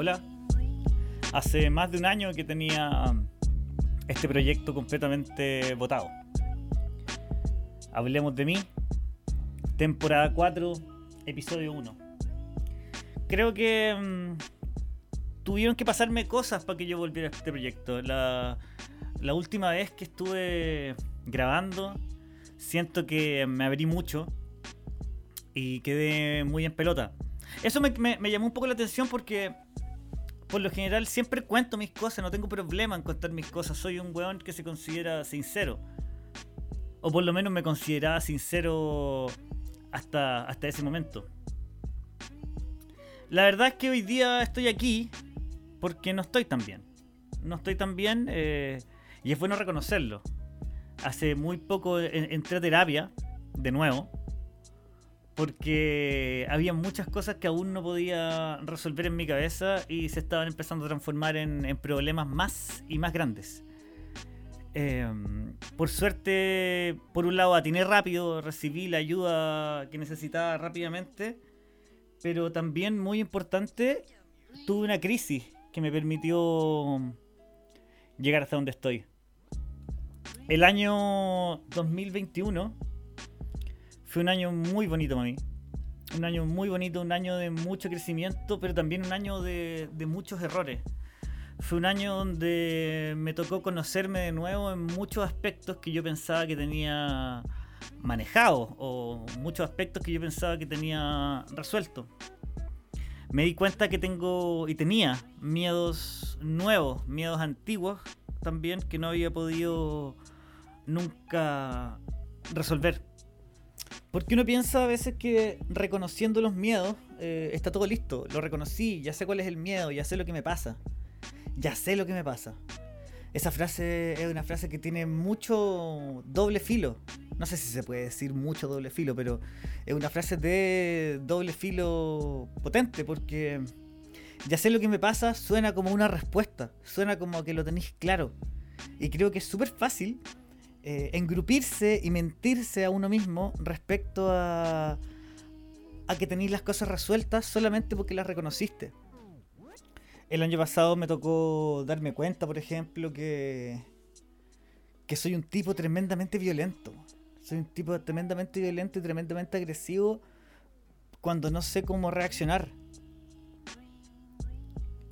Hola. Hace más de un año que tenía este proyecto completamente votado. Hablemos de mí. Temporada 4, episodio 1. Creo que mm, tuvieron que pasarme cosas para que yo volviera a este proyecto. La, la última vez que estuve grabando, siento que me abrí mucho y quedé muy en pelota. Eso me, llamó un poco la atención porque por lo general siempre cuento mis cosas, no tengo problema en contar mis cosas. Soy un weón que se considera sincero. O por lo menos me consideraba sincero hasta, hasta ese momento. La verdad es que hoy día estoy aquí porque no estoy tan bien. No estoy tan bien eh, y es bueno reconocerlo. Hace muy poco entré a terapia, de nuevo, porque había muchas cosas que aún no podía resolver en mi cabeza y se estaban empezando a transformar en, problemas más y más grandes. Em, por suerte, por un lado atiné rápido, recibí la ayuda que necesitaba rápidamente, pero también muy importante, tuve una crisis que me permitió llegar hasta donde estoy. El año 2021 fue un año muy bonito para mí. Un año muy bonito, un año de mucho crecimiento, pero también un año de, muchos errores. Fue un año donde me tocó conocerme de nuevo en muchos aspectos que yo pensaba que tenía manejado o muchos aspectos que yo pensaba que tenía resuelto. Me di cuenta que tengo y tenía miedos nuevos, miedos antiguos también que no había podido nunca resolver. Porque uno piensa a veces que reconociendo los miedos eh, está todo listo. Lo reconocí, ya sé cuál es el miedo, ya sé lo que me pasa. Ya sé lo que me pasa. Esa frase es una frase que tiene mucho doble filo. No sé si se puede decir mucho doble filo, pero es una frase de doble filo potente porque ya sé lo que me pasa suena como una respuesta, suena como que lo tenéis claro. Y creo que es súper fácil eh, engrupirse y mentirse a uno mismo respecto a, a que tenéis las cosas resueltas solamente porque las reconociste. El año pasado me tocó darme cuenta, por ejemplo, que, que soy un tipo tremendamente violento. Soy un tipo tremendamente violento y tremendamente agresivo cuando no sé cómo reaccionar.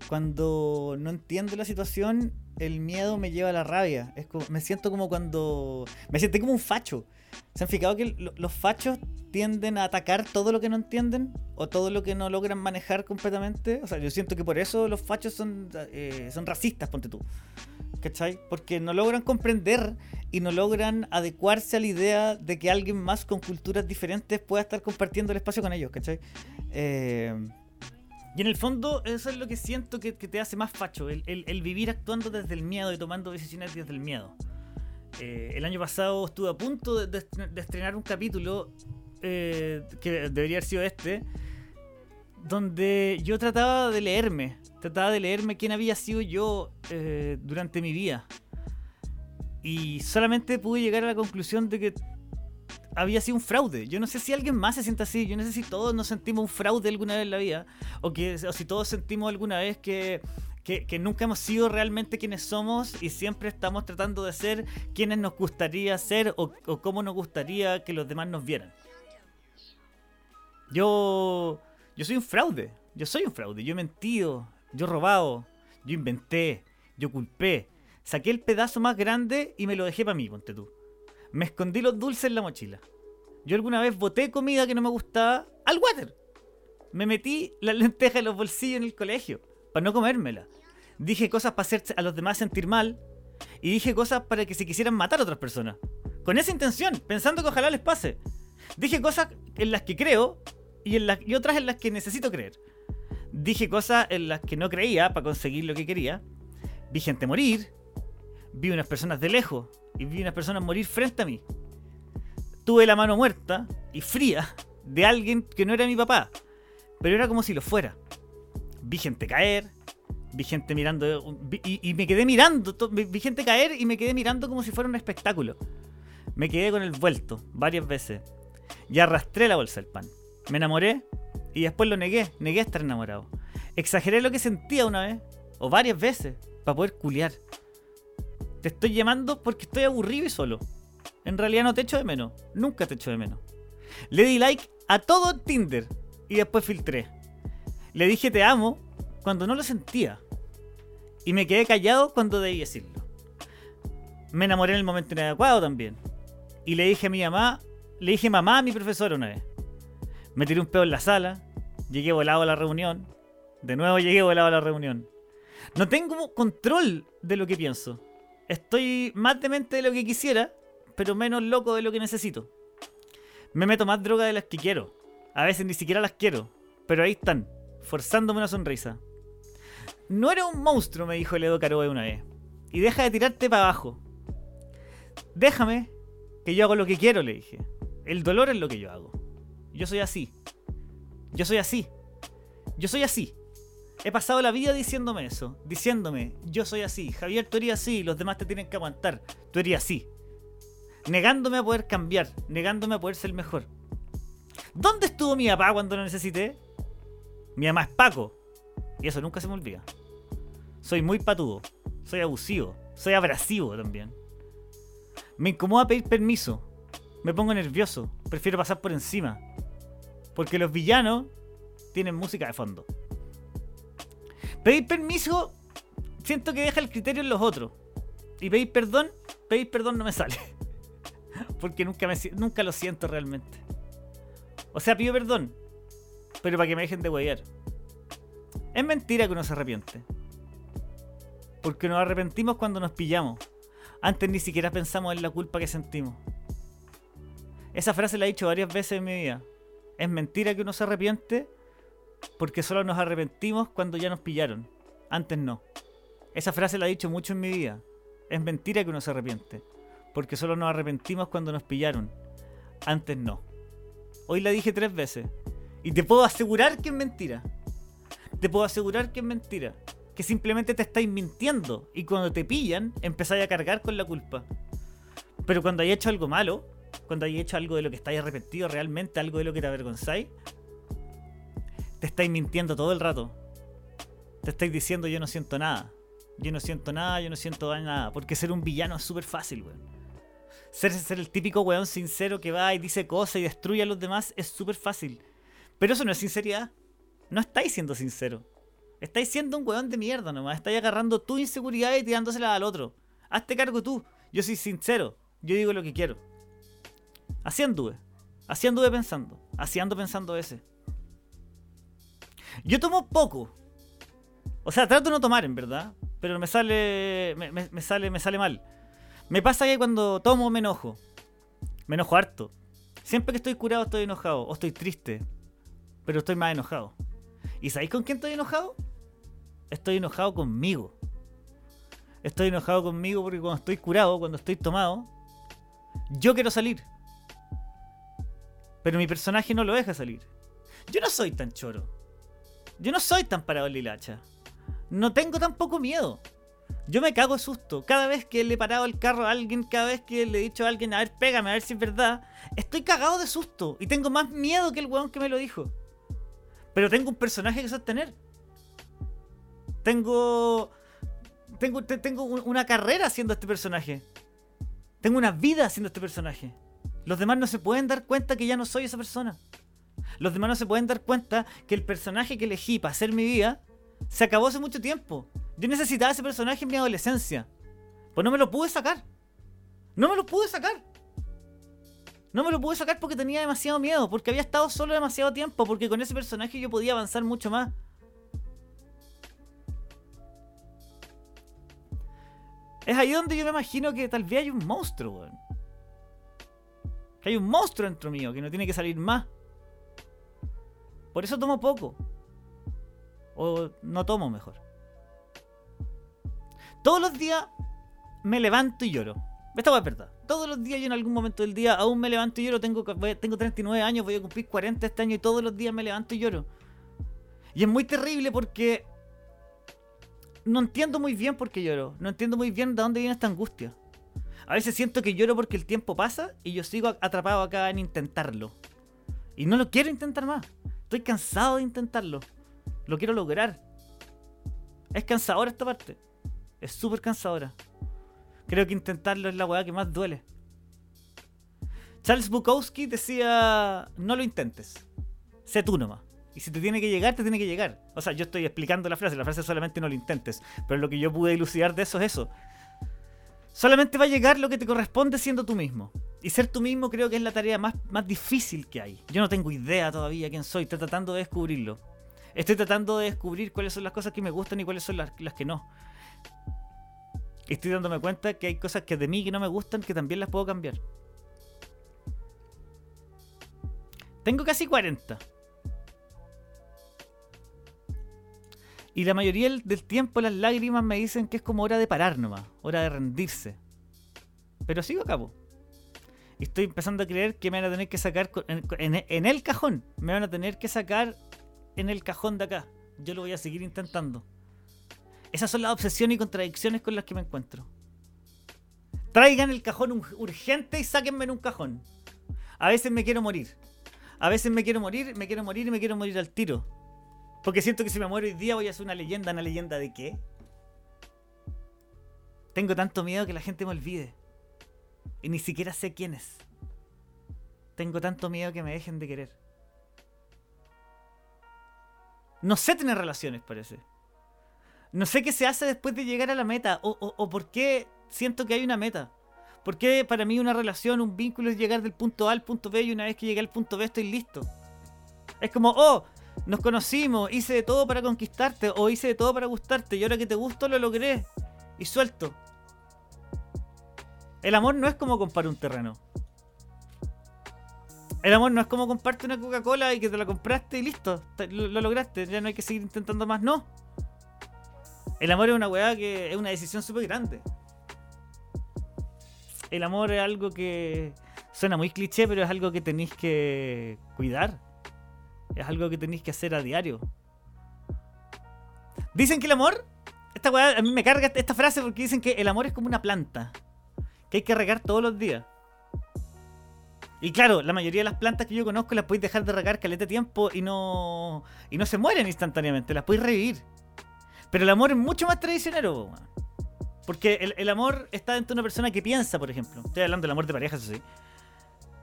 Cuando no entiendo la situación el miedo me lleva a la rabia. Me siento como cuando. Me siento como un facho. ¿Se han fijado que los fachos tienden a atacar todo lo que no entienden? ¿O todo lo que no logran manejar completamente? O sea, yo siento que por eso los fachos son, eh, son racistas, ponte tú. ¿Cachai? Porque no logran comprender y no logran adecuarse a la idea de que alguien más con culturas diferentes pueda estar compartiendo el espacio con ellos, ¿cachai? Eh y en el fondo, eso es lo que siento que, te hace más facho, el, vivir actuando desde el miedo y tomando decisiones desde el miedo. Eh, el año pasado estuve a punto de, estrenar un capítulo eh, que debería haber sido este, donde yo trataba de leerme, trataba de leerme quién había sido yo eh, durante mi vida. Y solamente pude llegar a la conclusión de que había sido un fraude. Yo no sé si alguien más se siente así. Yo no sé si todos nos sentimos un fraude alguna vez en la vida. O, si todos sentimos alguna vez que, nunca hemos sido realmente quienes somos y siempre estamos tratando de ser quienes nos gustaría ser o, o cómo nos gustaría que los demás nos vieran. Yo, yo soy un fraude. Yo soy un fraude. Yo he mentido. Yo he robado. Yo inventé. Yo culpé. Saqué el pedazo más grande y me lo dejé para mí, ponte tú. Me escondí los dulces en la mochila. Yo alguna vez boté comida que no me gustaba al water. Me metí las lentejas en los bolsillos en el colegio para no comérmela. Dije cosas para hacer a los demás sentir mal y dije cosas para que se quisieran matar a otras personas. Con esa intención, pensando que ojalá les pase. Dije cosas en las que creo y, en las, y otras en las que necesito creer. Dije cosas en las que no creía para conseguir lo que quería. Vi gente morir. Vi unas personas de lejos y vi unas personas morir frente a mí. Tuve la mano muerta y fría de alguien que no era mi papá, pero era como si lo fuera. Vi gente caer, vi gente mirando y, me quedé mirando, vi gente caer y me quedé mirando como si fuera un espectáculo. Me quedé con el vuelto varias veces y arrastré la bolsa del pan. Me enamoré y después lo negué, negué estar enamorado. Exageré lo que sentía una vez, o varias veces, para poder culiar. Te estoy llamando porque estoy aburrido y solo. En realidad no te echo de menos. Nunca te echo de menos. Le di like a todo Tinder y después filtré. Le dije te amo cuando no lo sentía. Y me quedé callado cuando debí decirlo. Me enamoré en el momento inadecuado también. Y le dije a mi mamá, le dije mamá a mi profesora una vez. Me tiré un pedo en la sala, llegué volado a la reunión. De nuevo llegué volado a la reunión. No tengo control de lo que pienso. Estoy más demente de lo que quisiera, pero menos loco de lo que necesito. Me meto más droga de las que quiero. A veces ni siquiera las quiero, pero ahí están, forzándome una sonrisa. No era un monstruo, me dijo el Edo Caroe una vez. Y deja de tirarte para abajo. Déjame, que yo hago lo que quiero, le dije. El dolor es lo que yo hago. Yo soy así. Yo soy así. Yo soy así. He pasado la vida diciéndome eso, diciéndome, yo soy así, Javier, tú eres así, los demás te tienen que aguantar, tú eres así. Negándome a poder cambiar, negándome a poder ser mejor. ¿Dónde estuvo mi papá cuando lo necesité? Mi mamá es Paco, y eso nunca se me olvida. Soy muy patudo, soy abusivo, soy abrasivo también. Me incomoda pedir permiso, me pongo nervioso, prefiero pasar por encima. Porque los villanos tienen música de fondo. Pedir permiso, siento que deja el criterio en los otros. Y pedir perdón, pedir perdón no me sale. Porque nunca, nunca lo siento realmente. O sea, pido perdón, pero para que me dejen de huevear. Es mentira que uno se arrepiente. Porque nos arrepentimos cuando nos pillamos. Antes ni siquiera pensamos en la culpa que sentimos. Esa frase la he dicho varias veces en mi vida. Es mentira que uno se arrepiente porque solo nos arrepentimos cuando ya nos pillaron. Antes no. Esa frase la he dicho mucho en mi vida. Es mentira que uno se arrepiente. Porque solo nos arrepentimos cuando nos pillaron. Antes no. Hoy la dije tres veces. Y te puedo asegurar que es mentira. Te puedo asegurar que es mentira. Que simplemente te estáis mintiendo. Y cuando te pillan, empezáis a cargar con la culpa. Pero cuando hay hecho algo malo, cuando hay hecho algo de lo que estáis arrepentido realmente, algo de lo que te avergonzáis, te estáis mintiendo todo el rato. Te estáis diciendo yo no siento nada. Yo no siento nada, yo no siento nada. Porque ser un villano es súper fácil, weón. Ser, el típico weón sincero que va y dice cosas y destruye a los demás es súper fácil. Pero eso no es sinceridad. No estáis siendo sincero. Estáis siendo un weón de mierda nomás. Estáis agarrando tu inseguridad y tirándosela al otro. Hazte cargo tú. Yo soy sincero. Yo digo lo que quiero. Así anduve. Así anduve pensando. Así ando pensando ese. Yo tomo poco. O sea, trato de no tomar, en verdad. Pero me sale. Me, sale. Me sale mal. Me pasa que cuando tomo me enojo. Me enojo harto. Siempre que estoy curado estoy enojado. O estoy triste. Pero estoy más enojado. ¿Y sabéis con quién estoy enojado? Estoy enojado conmigo. Estoy enojado conmigo porque cuando estoy curado, cuando estoy tomado, yo quiero salir. Pero mi personaje no lo deja salir. Yo no soy tan choro. Yo no soy tan parado lilacha. No tengo tampoco miedo. Yo me cago de susto. Cada vez que le he parado el carro a alguien, cada vez que le he dicho a alguien, a ver, pégame, a ver si es verdad, estoy cagado de susto. Y tengo más miedo que el weón que me lo dijo. Pero tengo un personaje que sostener. Tengo. Tengo, tengo una carrera haciendo este personaje. Tengo una vida haciendo este personaje. Los demás no se pueden dar cuenta que ya no soy esa persona. Los demás no se pueden dar cuenta que el personaje que elegí para hacer mi vida se acabó hace mucho tiempo. Yo necesitaba ese personaje en mi adolescencia. Pues no me lo pude sacar. No me lo pude sacar. No me lo pude sacar porque tenía demasiado miedo, porque había estado solo demasiado tiempo, porque con ese personaje yo podía avanzar mucho más. Es ahí donde yo me imagino que tal vez hay un monstruo, weón. Que hay un monstruo dentro mío que no tiene que salir más. Por eso tomo poco. O no tomo mejor. Todos los días me levanto y lloro. Esta es verdad. Todos los días yo en algún momento del día aún me levanto y lloro. Tengo, tengo 39 años, voy a cumplir 40 este año y todos los días me levanto y lloro. Y es muy terrible porque no entiendo muy bien por qué lloro. No entiendo muy bien de dónde viene esta angustia. A veces siento que lloro porque el tiempo pasa y yo sigo atrapado acá en intentarlo. Y no lo quiero intentar más. Estoy cansado de intentarlo. Lo quiero lograr. Es cansadora esta parte. Es súper cansadora. Creo que intentarlo es la weá que más duele. Charles Bukowski decía, no lo intentes. Sé tú nomás. Y si te tiene que llegar, te tiene que llegar. O sea, yo estoy explicando la frase, la frase solamente no lo intentes. Pero lo que yo pude elucidar de eso es eso. Solamente va a llegar lo que te corresponde siendo tú mismo. Y ser tú mismo creo que es la tarea más, más difícil que hay. Yo no tengo idea todavía quién soy, estoy tratando de descubrirlo. Estoy tratando de descubrir cuáles son las cosas que me gustan y cuáles son las, las que no. Estoy dándome cuenta que hay cosas que de mí que no me gustan que también las puedo cambiar. Tengo casi 40. Y la mayoría del tiempo las lágrimas me dicen que es como hora de parar nomás, hora de rendirse. Pero sigo a cabo. Estoy empezando a creer que me van a tener que sacar en, el cajón. Me van a tener que sacar en el cajón de acá. Yo lo voy a seguir intentando. Esas son las obsesiones y contradicciones con las que me encuentro. Traigan el cajón urgente y sáquenme en un cajón. A veces me quiero morir. A veces me quiero morir, me quiero morir y me quiero morir al tiro. Porque siento que si me muero hoy día voy a hacer una leyenda. ¿Una leyenda de qué? Tengo tanto miedo que la gente me olvide. Y ni siquiera sé quién es. Tengo tanto miedo que me dejen de querer. No sé tener relaciones, parece. No sé qué se hace después de llegar a la meta. O, o por qué siento que hay una meta. Porque para mí una relación, un vínculo es llegar del punto A al punto B y una vez que llegué al punto B estoy listo? Es como, oh, nos conocimos, hice de todo para conquistarte o hice de todo para gustarte y ahora que te gusto lo logré y suelto. El amor no es como comprar un terreno. El amor no es como comprarte una Coca-Cola y que te la compraste y listo, lo, lo, lograste, ya no hay que seguir intentando más, no. El amor es una weá que es una decisión súper grande el amor es algo que suena muy cliché, pero es algo que tenéis que cuidar. Es algo que tenéis que hacer a diario. Dicen que el amor, esta weá, a mí me carga esta frase porque dicen que el amor es como una planta, que hay que regar todos los días. Y claro, la mayoría de las plantas que yo conozco las podéis dejar de regar caleta tiempo y no y no se mueren instantáneamente, las podéis revivir. Pero el amor es mucho más traicionero, porque el, amor está dentro de una persona que piensa, por ejemplo. Estoy hablando del amor de pareja, eso sí.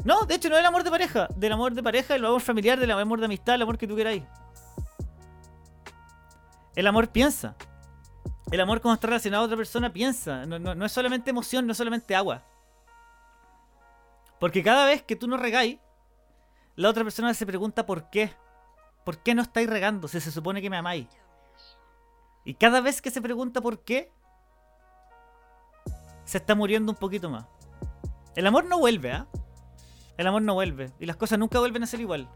No, de hecho no del amor de pareja. Del amor de pareja, del amor familiar, del amor de amistad, el amor que tú queráis. El amor piensa. El amor cuando está relacionado a otra persona piensa. No, no es solamente emoción, no es solamente agua. Porque cada vez que tú no regáis, la otra persona se pregunta por qué. ¿Por qué no estáis regando si se supone que me amáis? Y cada vez que se pregunta por qué, se está muriendo un poquito más. El amor no vuelve, ¿ah? El amor no vuelve. Y las cosas nunca vuelven a ser igual.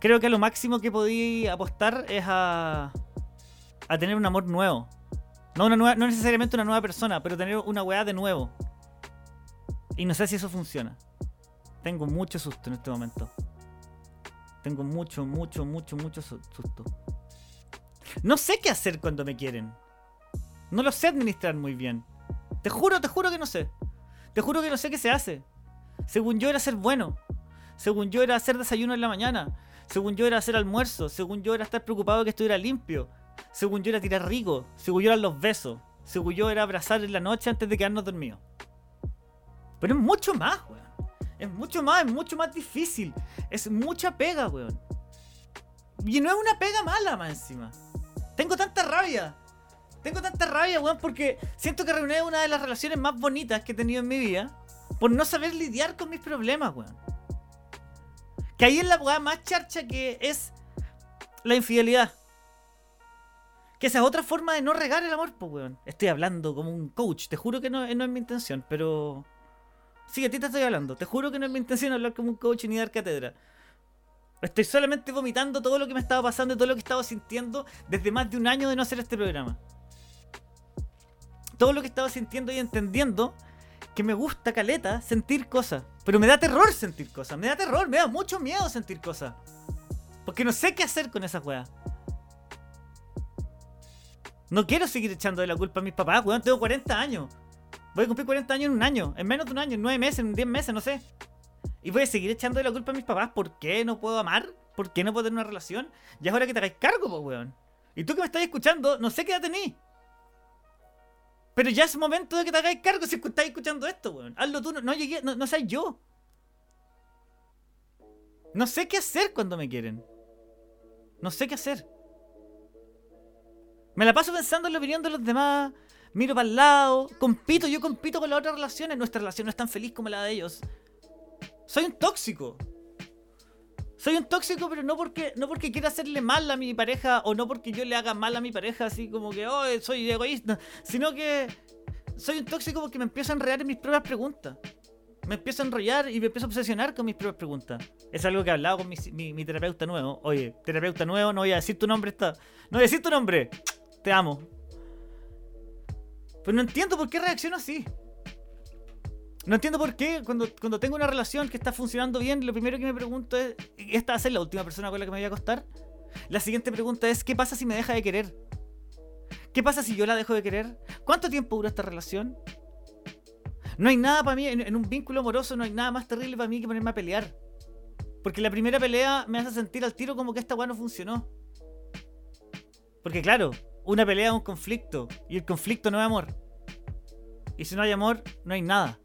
Creo que lo máximo que podí apostar es a, a tener un amor nuevo. No, una nueva, no necesariamente una nueva persona, pero tener una weá de nuevo. Y no sé si eso funciona. Tengo mucho susto en este momento. Tengo mucho, mucho, mucho, mucho susto. No sé qué hacer cuando me quieren. No lo sé administrar muy bien. Te juro, te juro que no sé. Te juro que no sé qué se hace. Según yo era ser bueno. Según yo era hacer desayuno en la mañana. Según yo era hacer almuerzo. Según yo era estar preocupado que estuviera limpio. Según yo era tirar rico. Según yo eran los besos. Según yo era abrazar en la noche antes de quedarnos dormidos. Pero es mucho más, weón. Es mucho más, es mucho más difícil. Es mucha pega, weón. Y no es una pega mala, más encima. Tengo tanta rabia. Tengo tanta rabia, weón, porque siento que reuní una de las relaciones más bonitas que he tenido en mi vida por no saber lidiar con mis problemas, weón. Que ahí es la weá más charcha que es la infidelidad. Que esa es otra forma de no regar el amor, pues, weón. Estoy hablando como un coach, te juro que no, es mi intención, pero... Sí, a ti te estoy hablando. Te juro que no es mi intención hablar como un coach ni dar cátedra. Estoy solamente vomitando todo lo que me estaba pasando y todo lo que estaba sintiendo desde más de un año de no hacer este programa todo lo que estaba sintiendo y entendiendo que me gusta caleta sentir cosas. Pero me da terror sentir cosas. Me da terror, me da mucho miedo sentir cosas. Porque no sé qué hacer con esas weas. No quiero seguir echando de la culpa a mis papás, weón. Tengo 40 años. Voy a cumplir 40 años en un año. En menos de un año, en 9 meses, en 10 meses, no sé. Y voy a seguir echando de la culpa a mis papás. ¿Por qué no puedo amar? ¿Por qué no puedo tener una relación? Ya es hora que te hagáis cargo, weón. Y tú que me estás escuchando, no sé qué edad tenés. Pero ya es momento de que te hagáis cargo si estás escuchando esto, weón. Hazlo tú, no, llegué, no, no seas yo. No sé qué hacer cuando me quieren. No sé qué hacer. Me la paso pensando en la opinión de los demás. Miro para el lado. Compito, yo compito con las otras relaciones. Nuestra relación no es tan feliz como la de ellos. Soy un tóxico. Soy un tóxico, pero no porque, no porque quiera hacerle mal a mi pareja o no porque yo le haga mal a mi pareja, así como que, oh, soy egoísta, sino que soy un tóxico porque me empiezo a enredar en mis propias preguntas. Me empiezo a enrollar y me empiezo a obsesionar con mis propias preguntas. Es algo que he hablado con mi, terapeuta nuevo. Oye, terapeuta nuevo, no voy a decir tu nombre, está. No voy a decir tu nombre. Te amo. Pero no entiendo por qué reacciono así. No entiendo por qué cuando, cuando tengo una relación que está funcionando bien, lo primero que me pregunto es, ¿esta va a ser la última persona con la que me voy a acostar? La siguiente pregunta es, ¿qué pasa si me deja de querer? ¿Qué pasa si yo la dejo de querer? ¿Cuánto tiempo dura esta relación? No hay nada para mí, en, un vínculo amoroso no hay nada más terrible para mí que ponerme a pelear. Porque la primera pelea me hace sentir al tiro como que esta weá no funcionó. Porque claro, una pelea es un conflicto. Y el conflicto no es amor. Y si no hay amor, no hay nada.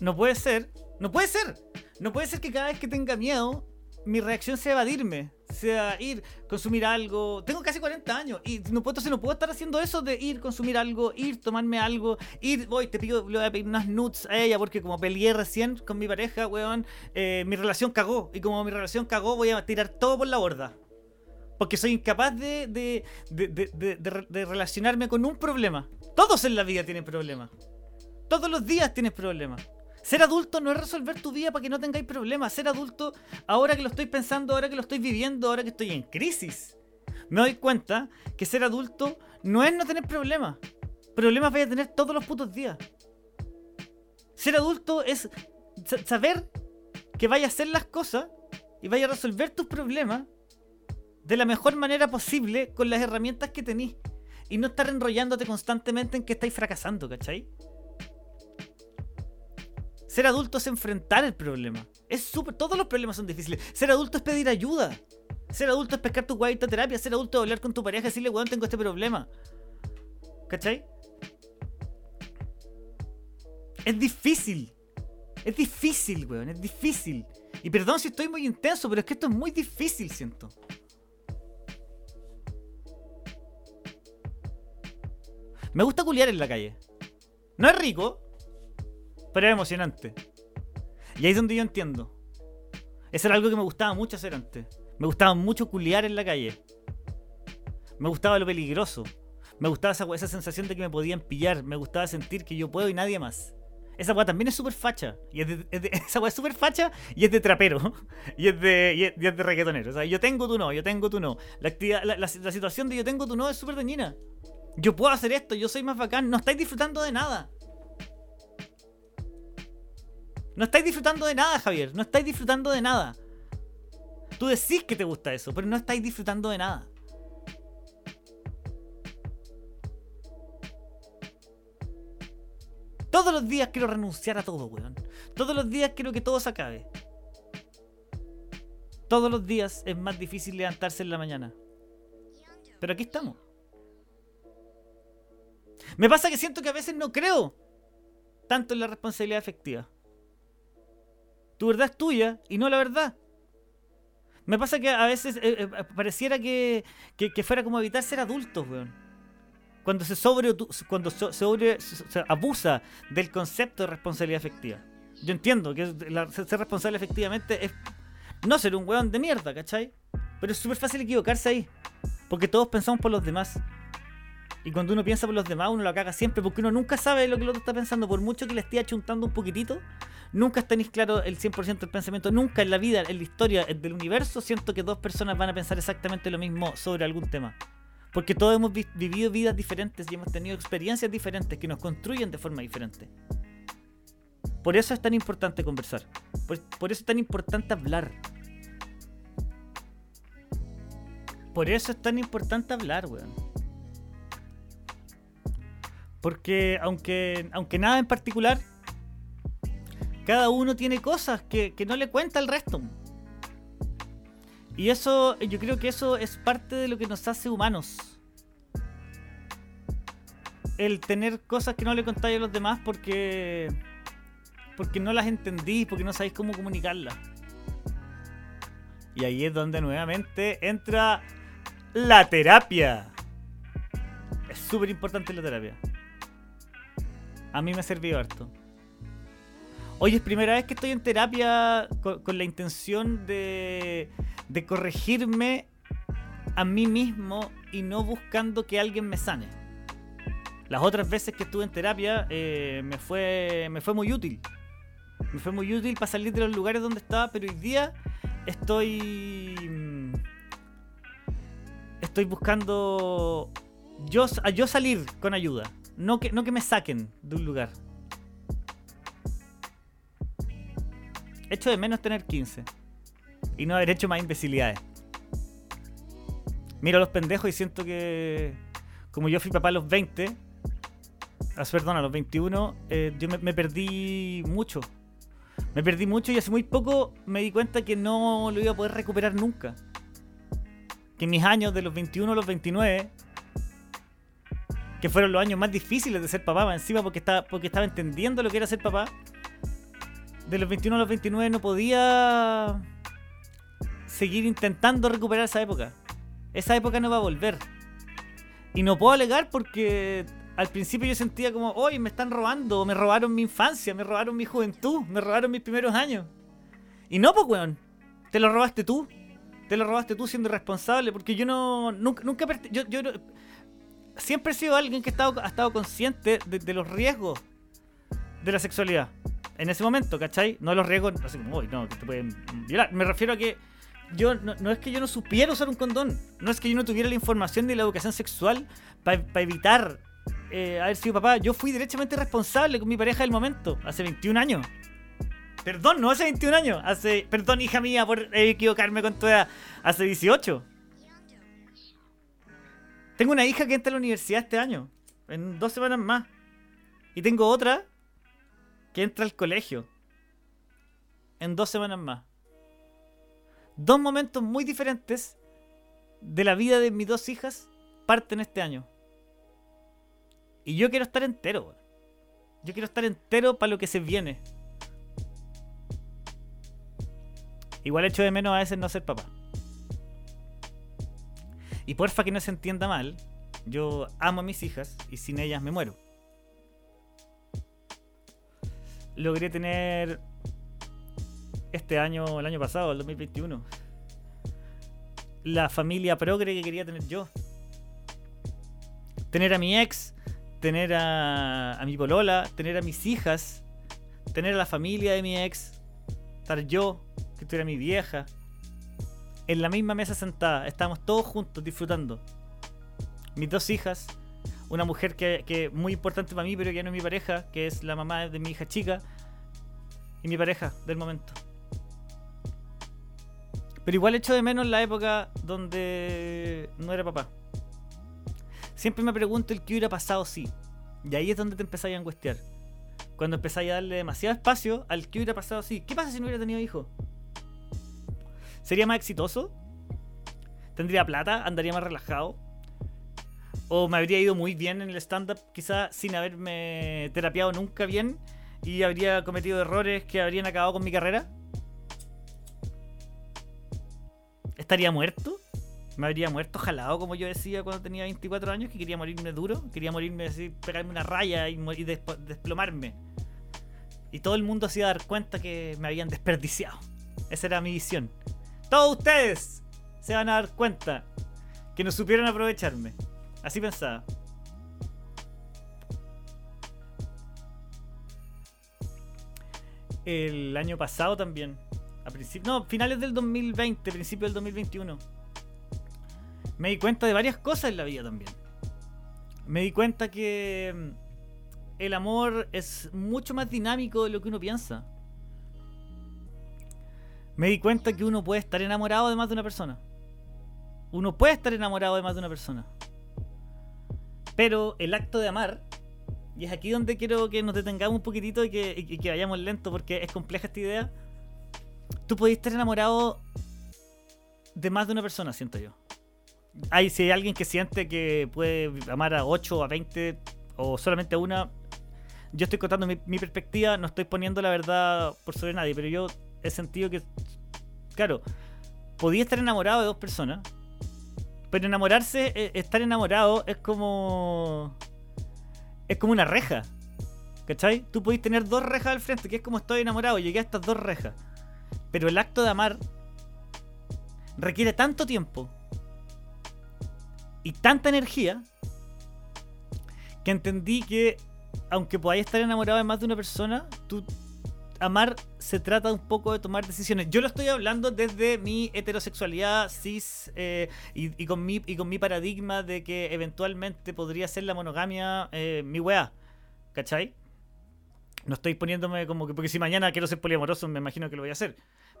No puede ser. No puede ser. No puede ser que cada vez que tenga miedo, mi reacción sea evadirme. Sea ir, consumir algo. Tengo casi 40 años. Y no puedo, entonces no puedo estar haciendo eso de ir, consumir algo, ir, tomarme algo, ir, voy, te pido, le voy a pedir unas nuts a ella porque como peleé recién con mi pareja, weón, eh, mi relación cagó. Y como mi relación cagó, voy a tirar todo por la borda. Porque soy incapaz de, de, de, de, relacionarme con un problema. Todos en la vida tienen problemas. Todos los días tienes problemas. Ser adulto no es resolver tu vida para que no tengáis problemas. Ser adulto, ahora que lo estoy pensando, ahora que lo estoy viviendo, ahora que estoy en crisis, me doy cuenta que ser adulto no es no tener problemas. Problemas vais a tener todos los putos días. Ser adulto es saber que vaya a hacer las cosas y vaya a resolver tus problemas de la mejor manera posible con las herramientas que tenéis. Y no estar enrollándote constantemente en que estáis fracasando, ¿cachai? Ser adulto es enfrentar el problema. Es súper. Todos los problemas son difíciles. Ser adulto es pedir ayuda. Ser adulto es pescar tu guayita terapia. Ser adulto es hablar con tu pareja y decirle, weón, tengo este problema. ¿Cachai? Es difícil. Es difícil, weón. Es difícil. Y perdón si estoy muy intenso, pero es que esto es muy difícil, siento. Me gusta culiar en la calle. No es rico, pero es emocionante. Y ahí es donde yo entiendo. Eso era algo que me gustaba mucho hacer antes. Me gustaba mucho culiar en la calle. Me gustaba lo peligroso. Me gustaba esa, esa sensación de que me podían pillar. Me gustaba sentir que yo puedo y nadie más. Esa weá también es súper facha. Y esa weá es súper facha y es de trapero. Y es de, y es, de reggaetonero. O sea, yo tengo tu no, yo tengo tu no. La, actividad, la, la situación de yo tengo tu no es súper dañina. Yo puedo hacer esto, yo soy más bacán. No estáis disfrutando de nada. No estáis disfrutando de nada, Javier. No estáis disfrutando de nada. Tú decís que te gusta eso, pero no estáis disfrutando de nada. Todos los días quiero renunciar a todo, weón. Todos los días quiero que todo se acabe. Todos los días es más difícil levantarse en la mañana. Pero aquí estamos. Me pasa que siento que a veces no creo tanto en la responsabilidad efectiva. Tu verdad es tuya y no la verdad. Me pasa que a veces eh, eh, pareciera que, fuera como evitar ser adultos, weón. Cuando se sobre cuando sobre, se abusa del concepto de responsabilidad efectiva. Yo entiendo que ser responsable efectivamente es no ser un weón de mierda, ¿cachai? Pero es súper fácil equivocarse ahí. Porque todos pensamos por los demás. Y cuando uno piensa por los demás, uno lo caga siempre porque uno nunca sabe lo que el otro está pensando. Por mucho que le esté achuntando un poquitito, nunca tenéis claro el 100% del pensamiento. Nunca en la vida, en la historia del universo, siento que dos personas van a pensar exactamente lo mismo sobre algún tema. Porque todos hemos vivido vidas diferentes y hemos tenido experiencias diferentes que nos construyen de forma diferente. Por eso es tan importante conversar. Por, por eso es tan importante hablar. Por eso es tan importante hablar, weón. Porque aunque, aunque nada en particular, cada uno tiene cosas que, no le cuenta al resto. Y eso, yo creo que eso es parte de lo que nos hace humanos. El tener cosas que no le contáis a los demás porque. porque no las entendís, porque no sabéis cómo comunicarlas. Y ahí es donde nuevamente entra la terapia. Es súper importante la terapia. A mí me ha servido harto. Hoy es primera vez que estoy en terapia con, la intención de, de corregirme a mí mismo y no buscando que alguien me sane. Las otras veces que estuve en terapia eh, me, fue, muy útil. Me fue muy útil para salir de los lugares donde estaba, pero hoy día estoy. Mm, estoy buscando yo, yo salir con ayuda. No que, no que me saquen de un lugar. Echo de menos tener 15. Y no haber hecho más imbecilidades. Miro a los pendejos y siento que. Como yo fui papá a los 20. Ah, perdón, a los 21. Eh, yo me perdí mucho me perdí mucho y hace muy poco me di cuenta que no lo iba a poder recuperar nunca. Que mis años de los 21 a los 29, que fueron los años más difíciles de ser papá, encima porque estaba, porque estaba entendiendo lo que era ser papá, de los 21 a los 29 no podía seguir intentando recuperar esa época. Esa época no va a volver. Y no puedo alegar porque al principio yo sentía como, hoy me están robando, me robaron mi infancia, me robaron mi juventud, me robaron mis primeros años. Y no, pues, weón, te lo robaste tú. Te lo robaste tú siendo responsable, porque yo no. Nunca. nunca yo, yo siempre he sido alguien que ha estado, consciente de, los riesgos de la sexualidad. En ese momento, ¿cachai? No los riesgos, así como, uy, no, que te pueden violar. Me refiero a que yo no, es que yo no supiera usar un condón, no es que yo no tuviera la información ni la educación sexual para evitar eh, haber sido papá, yo fui derechamente responsable con mi pareja del momento, hace 21 años. Perdón, no hace 21 años, hace, perdón hija mía por equivocarme con tu edad, hace 18. Tengo una hija que entra a la universidad este año, en dos semanas más. Y tengo otra que entra al colegio, en dos semanas más. Dos momentos muy diferentes de la vida de mis dos hijas parten este año. Y yo quiero estar entero, Yo quiero estar entero para lo que se viene. Igual echo de menos a veces no ser papá. Y porfa que no se entienda mal, yo amo a mis hijas y sin ellas me muero. Logré tener este año, el año pasado, el 2021, la familia progre que quería tener yo. Tener a mi ex tener a, mi polola, tener a mis hijas, tener a la familia de mi ex, estar yo, que estuviera mi vieja, en la misma mesa sentada, estábamos todos juntos disfrutando. Mis dos hijas, una mujer que, que muy importante para mí, pero que no es mi pareja, que es la mamá de mi hija chica, y mi pareja del momento. Pero igual echo de menos la época donde no era papá. Siempre me pregunto el qué hubiera pasado si. Y ahí es donde te empezáis a angustiar. Cuando empezáis a darle demasiado espacio al qué hubiera pasado si. ¿Qué pasa si no hubiera tenido hijos? ¿Sería más exitoso? ¿Tendría plata? ¿Andaría más relajado? ¿O me habría ido muy bien en el stand-up quizá sin haberme terapiado nunca bien? ¿Y habría cometido errores que habrían acabado con mi carrera? ¿Estaría muerto? me habría muerto jalado, como yo decía cuando tenía 24 años, que quería morirme duro, quería morirme así, pegarme una raya y, desplomarme. Y todo el mundo se iba a dar cuenta que me habían desperdiciado. Esa era mi visión. Todos ustedes se van a dar cuenta que no supieron aprovecharme. Así pensaba. El año pasado también. A principios, no, finales del 2020, principios del 2021 me di cuenta de varias cosas en la vida también. Me di cuenta que mm, el amor es mucho más dinámico de lo que uno piensa. Me di cuenta que uno puede estar enamorado de más de una persona. Uno puede estar enamorado de más de una persona. Pero el acto de amar, y es aquí donde quiero que nos detengamos un poquitito y que, vayamos lento porque es compleja esta idea. Tú podés estar enamorado de más de una persona, siento yo. Hay, si hay alguien que siente que puede amar a 8 o a 20 o solamente a una, yo estoy contando mi perspectiva, no estoy poniendo la verdad por sobre nadie, pero yo he sentido que, claro, podía estar enamorado de dos personas, pero enamorarse, eh, estar enamorado es como. Es como una reja. ¿Cachai? Tú podés tener dos rejas al frente, que es como estoy enamorado, llegué a estas dos rejas. Pero el acto de amar requiere tanto tiempo y tanta energía que entendí que aunque podáis estar enamorado de más de una persona, tú amar se trata un poco de tomar decisiones. Yo lo estoy hablando desde mi heterosexualidad cis eh, y, con mi, y con mi paradigma de que eventualmente podría ser la monogamia eh, mi weá. ¿Cachai? No estoy poniéndome como que. Porque si mañana quiero ser poliamoroso, me imagino que lo voy a hacer.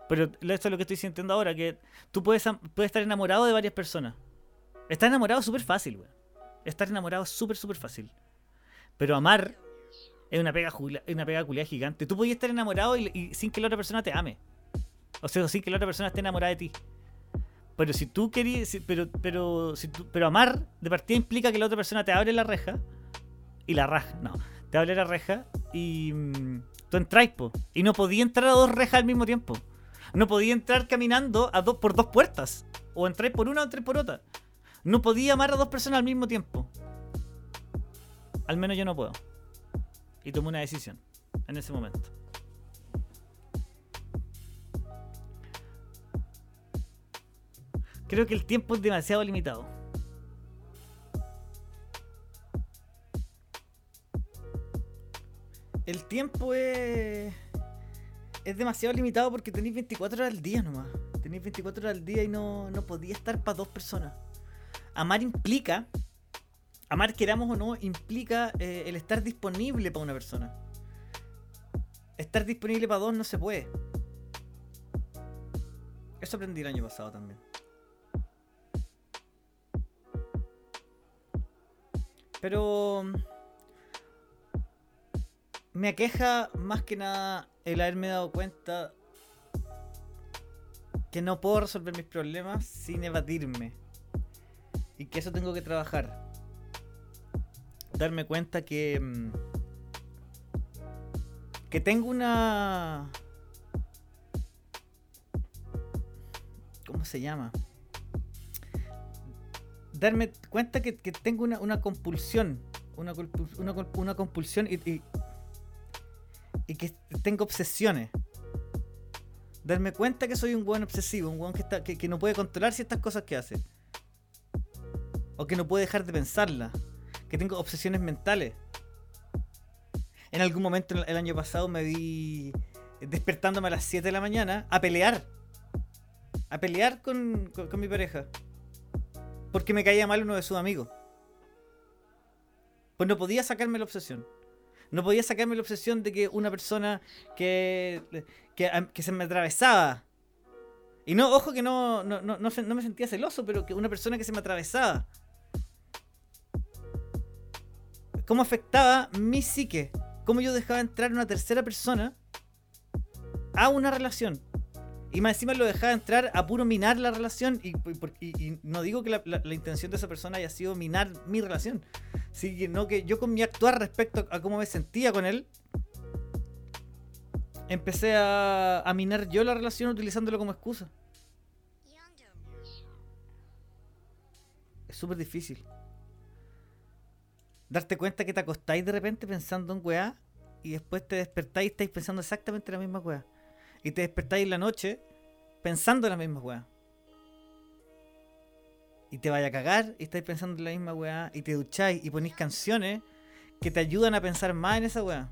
Pero esto es lo que estoy sintiendo ahora: que tú puedes, puedes estar enamorado de varias personas. Estar enamorado es súper fácil, weón. Estar enamorado es súper, súper fácil. Pero amar es una pega, una pega culiada gigante. Tú podías estar enamorado y, sin que la otra persona te ame. O sea, sin que la otra persona esté enamorada de ti. Pero si tú querías. pero, pero, si pero amar de partida implica que la otra persona te abre la reja. Y la raja. No. Te abre la reja y. Mm, tú entras, po. Y no podía entrar a dos rejas al mismo tiempo. No podía entrar caminando a dos por dos puertas. O entrar por una o entrar por otra. No podía amar a dos personas al mismo tiempo. Al menos yo no puedo y tomé una decisión en ese momento. Creo que el tiempo es demasiado limitado. El tiempo es. Es demasiado limitado porque tenéis 24 horas al día nomás. Tenéis 24 horas al día y no, no podía estar para dos personas. Amar implica amar queramos o no implica eh, el estar disponible para una persona. Estar disponible para dos no se puede. Eso aprendí el año pasado también. Pero me aqueja más que nada el haberme dado cuenta que no puedo resolver mis problemas sin evadirme. Y que eso tengo que trabajar darme cuenta que. Mm, que tengo una. ¿Cómo se llama? Darme cuenta que, tengo una, compulsión. Una, una, compulsión y, y, que tengo obsesiones. Darme cuenta que soy un buen obsesivo, un buen que, está, que, que no puede controlar ciertas cosas que hace. O que no puede dejar de pensarlas que tengo obsesiones mentales. En algún momento el año pasado me vi despertándome a las 7 de la mañana a pelear. A pelear con, mi pareja. Porque me caía mal uno de sus amigos. Pues no podía sacarme la obsesión. No podía sacarme la obsesión de que una persona que, que, se me atravesaba. Y no, ojo que no, no, no, no me sentía celoso, pero que una persona que se me atravesaba cómo afectaba mi psique. Cómo yo dejaba entrar una tercera persona a una relación. Y más encima lo dejaba entrar a puro minar la relación. Y, no digo que la, intención de esa persona haya sido minar mi relación. Sino que yo con mi actuar respecto a cómo me sentía con él, empecé a, a minar yo la relación utilizándolo como excusa. Es súper difícil darte cuenta que te acostáis de repente pensando en weá y después te despertáis y estáis pensando exactamente la misma weá. Y te despertáis en la noche pensando en la misma weá. Y te vaya a cagar y estáis pensando en la misma weá. Y te ducháis y ponéis canciones que te ayudan a pensar más en esa weá.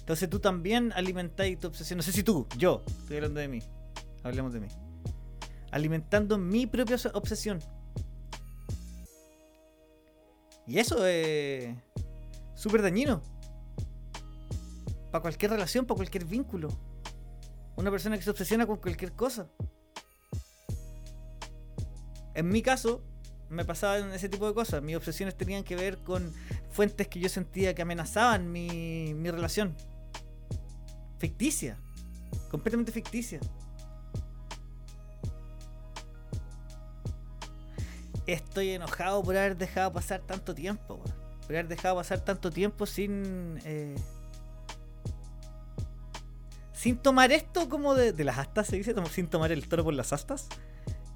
Entonces tú también alimentáis tu obsesión. No sé si tú, yo, estoy hablando de mí. Hablemos de mí. Alimentando mi propia obsesión. Y eso es súper dañino. Para cualquier relación, para cualquier vínculo. Una persona que se obsesiona con cualquier cosa. En mi caso, me pasaban ese tipo de cosas. Mis obsesiones tenían que ver con fuentes que yo sentía que amenazaban mi, mi relación. Ficticia. Completamente ficticia. Estoy enojado por haber dejado pasar tanto tiempo, weón. Por haber dejado pasar tanto tiempo sin. eh, sin tomar esto como de, las astas, se dice, sin tomar el toro por las astas.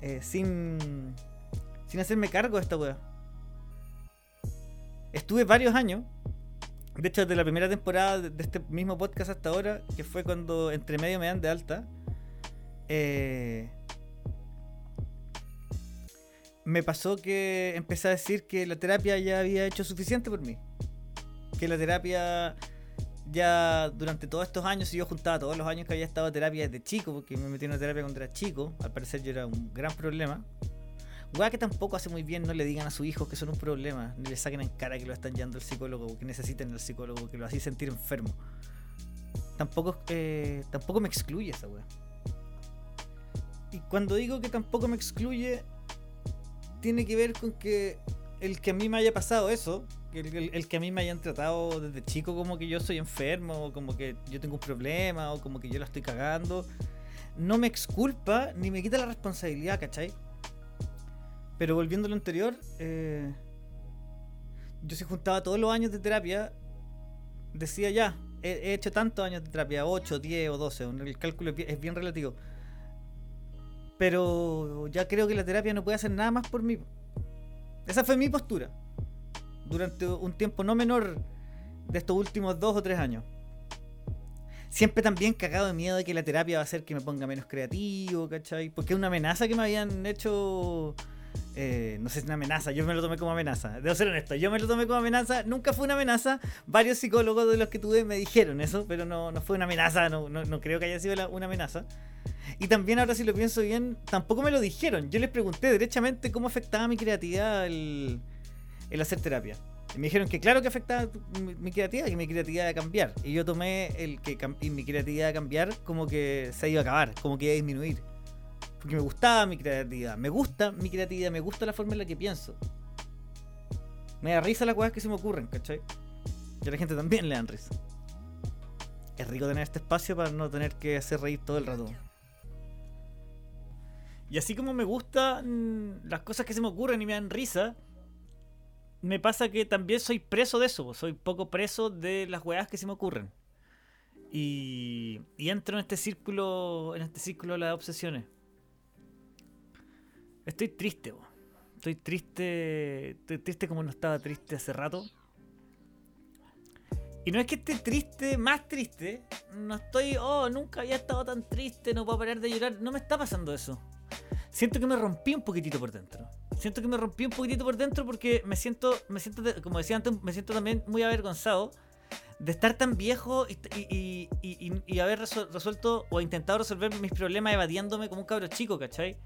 Eh, sin. Sin hacerme cargo de esta weá. Estuve varios años. De hecho, desde la primera temporada de de este mismo podcast hasta ahora, que fue cuando entre medio me dan de alta. eh, me pasó que empecé a decir que la terapia ya había hecho suficiente por mí. Que la terapia ya durante todos estos años, y yo juntaba todos los años que había estado en terapia desde chico, porque me metí en una terapia cuando era chico, al parecer yo era un gran problema. Weá que tampoco hace muy bien no le digan a sus hijos que son un problema, ni le saquen en cara que lo están llevando al psicólogo, que necesiten al psicólogo, que lo hacen sentir enfermo. Tampoco, eh, tampoco me excluye esa weá. Y cuando digo que tampoco me excluye, tiene que ver con que el que a mí me haya pasado eso, el, que a mí me hayan tratado desde chico como que yo soy enfermo, o como que yo tengo un problema, o como que yo la estoy cagando, no me exculpa ni me quita la responsabilidad, ¿cachai? Pero volviendo a lo anterior, eh, yo se juntaba todos los años de terapia, decía ya, he, he hecho tantos años de terapia, 8, 10 o 12, el cálculo es bien relativo. Pero ya creo que la terapia no puede hacer nada más por mí. Esa fue mi postura. Durante un tiempo no menor de estos últimos dos o tres años. Siempre también cagado de miedo de que la terapia va a hacer que me ponga menos creativo, ¿cachai? Porque es una amenaza que me habían hecho. eh, no sé si es una amenaza, yo me lo tomé como amenaza. Debo ser honesto, yo me lo tomé como amenaza. Nunca fue una amenaza. Varios psicólogos de los que tuve me dijeron eso, pero no, no fue una amenaza. No, no- no creo que haya sido una amenaza. Y también ahora si lo pienso bien, tampoco me lo dijeron. Yo les pregunté derechamente cómo afectaba mi creatividad el, el hacer terapia. Y me dijeron que claro que afectaba mi, mi creatividad, que mi creatividad iba a cambiar. Y yo tomé el que y mi creatividad a cambiar como que se iba a acabar, como que iba a disminuir. Porque me gustaba mi creatividad, me gusta mi creatividad, me gusta la forma en la que pienso. Me da risa las cosas que se me ocurren, ¿cachai? Y a la gente también le dan risa. Es rico tener este espacio para no tener que hacer reír todo el rato. Y así como me gustan las cosas que se me ocurren y me dan risa, me pasa que también soy preso de eso. po. Soy poco preso de las weas que se me ocurren. Y, entro en este círculo, en este círculo de las obsesiones. Estoy triste, po. estoy triste, estoy triste como no estaba triste hace rato. Y no es que esté triste, más triste. No estoy, oh, nunca había estado tan triste, no puedo parar de llorar. No me está pasando eso. Siento que me rompí un poquitito por dentro. Siento que me rompí un poquitito por dentro porque me siento, me siento, como decía antes, me siento también muy avergonzado de estar tan viejo y, haber resuelto o intentado resolver mis problemas evadiéndome como un cabro chico, ¿cachai?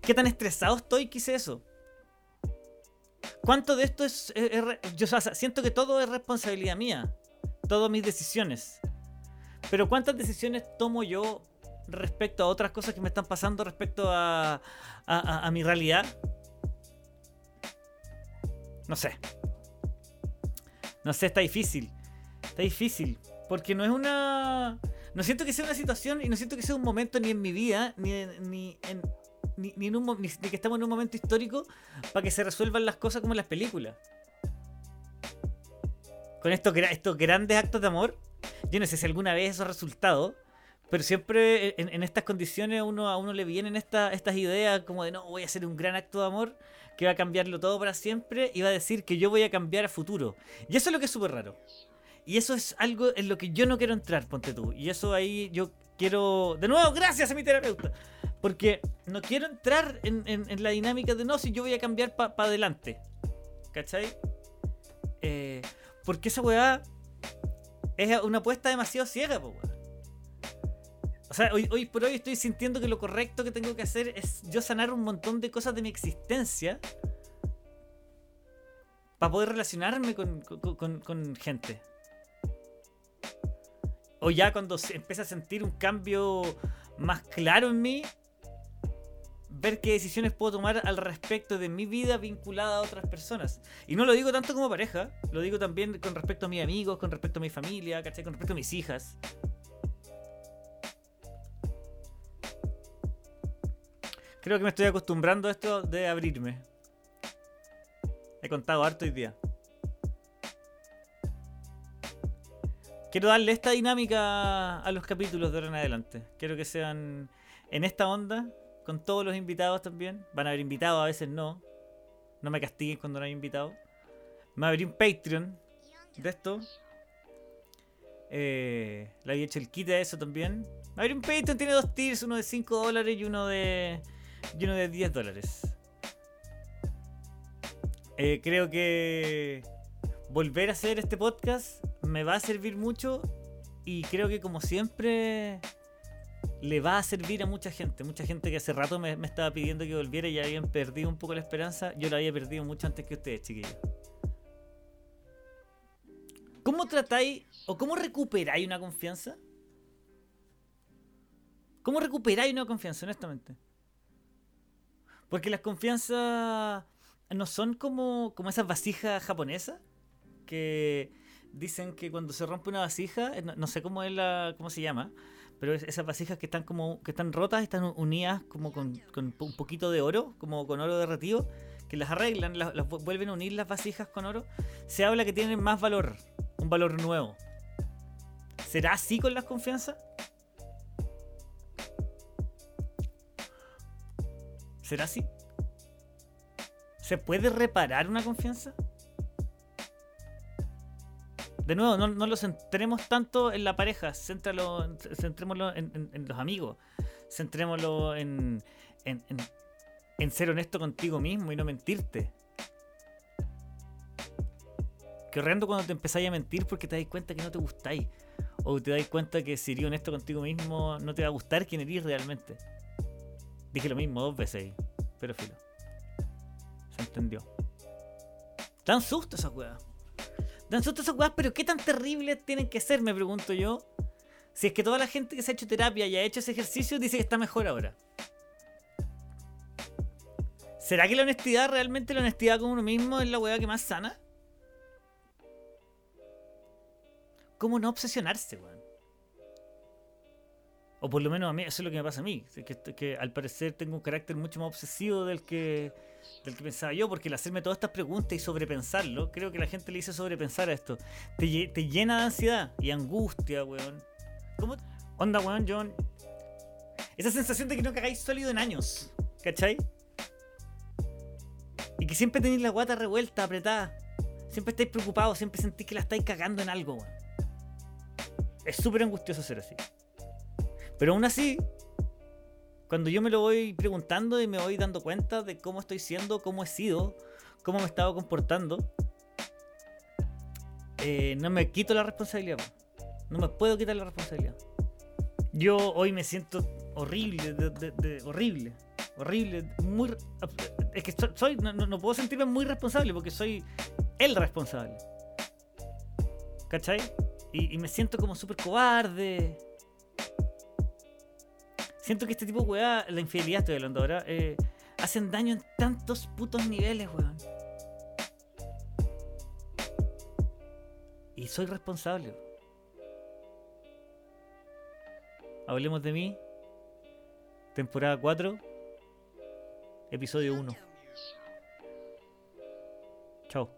¿Qué tan estresado estoy que hice eso? ¿Cuánto de esto es... yo siento que todo es responsabilidad mía. Todas mis decisiones. Pero ¿cuántas decisiones tomo yo respecto a otras cosas que me están pasando respecto a, a, mi realidad? No sé. No sé, está difícil. Está difícil. Porque no es una... No siento que sea una situación y no siento que sea un momento ni en mi vida, ni en, ni en, ni, ni en un, ni, que estamos en un momento histórico para que se resuelvan las cosas como en las películas. Con estos, estos grandes actos de amor, yo no sé si alguna vez eso ha resultado, pero siempre en, en estas condiciones uno, a uno le vienen esta- estas ideas como de no, voy a hacer un gran acto de amor que va a cambiarlo todo para siempre y va a decir que yo voy a cambiar a futuro. Y eso es lo que es súper raro. Y eso es algo en lo que yo no quiero entrar, ponte tú. Y eso ahí yo quiero... De nuevo, gracias a mi terapeuta. Porque no quiero entrar en, en- la dinámica de no, si yo voy a cambiar para adelante. ¿Cachai? Eh, porque esa weá es una apuesta demasiado ciega, po, weón. O sea, hoy, hoy por hoy estoy sintiendo que lo correcto que tengo que hacer es yo sanar un montón de cosas de mi existencia para poder relacionarme con, con- con- con gente. O ya cuando se empieza a sentir un cambio más claro en mí, ver qué decisiones puedo tomar al respecto de mi vida vinculada a otras personas. Y no lo digo tanto como pareja, lo digo también con respecto a mis amigos, con respecto a mi familia, ¿cachai? Con respecto a mis hijas. Creo que me estoy acostumbrando a esto de abrirme. He contado harto hoy día. Quiero darle esta dinámica a los capítulos de ahora en adelante. Quiero que sean en esta onda, con todos los invitados también. Van a haber invitados, a veces no. No me castiguen cuando no hay invitados. Me abrí un Patreon de esto. Eh, le había hecho el kit a eso también. Me abrí un Patreon, tiene dos tiers, uno de 5 dólares y uno de, y uno de 10 dólares. Eh, creo que volver a hacer este podcast me va a servir mucho y creo que como siempre le va a servir a mucha gente. Mucha gente que hace rato me, estaba pidiendo que volviera y ya habían perdido un poco la esperanza. Yo la había perdido mucho antes que ustedes, chiquillos. ¿Cómo tratáis o cómo recuperáis una confianza? ¿Cómo recuperáis una confianza, honestamente? Porque las confianzas no son como, como esas vasijas japonesas que dicen que cuando se rompe una vasija, eh, no, sé cómo es la, cómo se llama, pero esas vasijas que están como que están rotas, están unidas como con, un poquito de oro, como con oro derretido, que las arreglan, las, vuelven a unir las vasijas con oro, se habla que tienen más valor, un valor nuevo. ¿Será así con las confianzas? ¿Será así? ¿Se puede reparar una confianza? de nuevo, no, lo centremos tanto en la pareja, centrémoslo en, los amigos, centrémoslo en, ser honesto contigo mismo y no mentirte. Que horrendo cuando te empezáis a mentir porque te das cuenta que no te gustáis. O te das cuenta que si eres honesto contigo mismo no te va a gustar quién eres realmente. Dije lo mismo dos veces ahí, pero filo. Se entendió. Tan susto esa weá. Dan susto esas weas, pero ¿qué tan terribles tienen que ser? Me pregunto yo. Si es que toda la gente que se ha hecho terapia y ha hecho ese ejercicio dice que está mejor ahora. ¿Será que la honestidad, realmente la honestidad con uno mismo es la wea que más sana? ¿Cómo no obsesionarse, weón? O por lo menos a mí, eso es lo que me pasa a mí. Que, al parecer tengo un carácter mucho más obsesivo del que del que pensaba yo, porque el hacerme todas estas preguntas y sobrepensarlo, creo que la gente le dice sobrepensar a esto. Te, te llena de ansiedad y angustia, weón. ¿Cómo? Onda, weón, John. Esa sensación de que no cagáis sólido en años, ¿cachai? Y que siempre tenéis la guata revuelta, apretada. Siempre estáis preocupados, siempre sentís que la estáis cagando en algo, weón. Es súper angustioso ser así. Pero aún así, cuando yo me lo voy preguntando y me voy dando cuenta de cómo estoy siendo, cómo he sido, cómo me he estado comportando, eh, no me quito la responsabilidad. No me puedo quitar la responsabilidad. Yo hoy me siento horrible, horrible, horrible, muy... Es que soy, no, puedo sentirme muy responsable porque soy el responsable. ¿Cachai? Y, y me siento como súper cobarde Siento que este tipo de weá, la infidelidad estoy hablando ahora, eh, hacen daño en tantos putos niveles, weón. Y soy responsable. Hablemos de mí. Temporada 4. Episodio 1. Chao.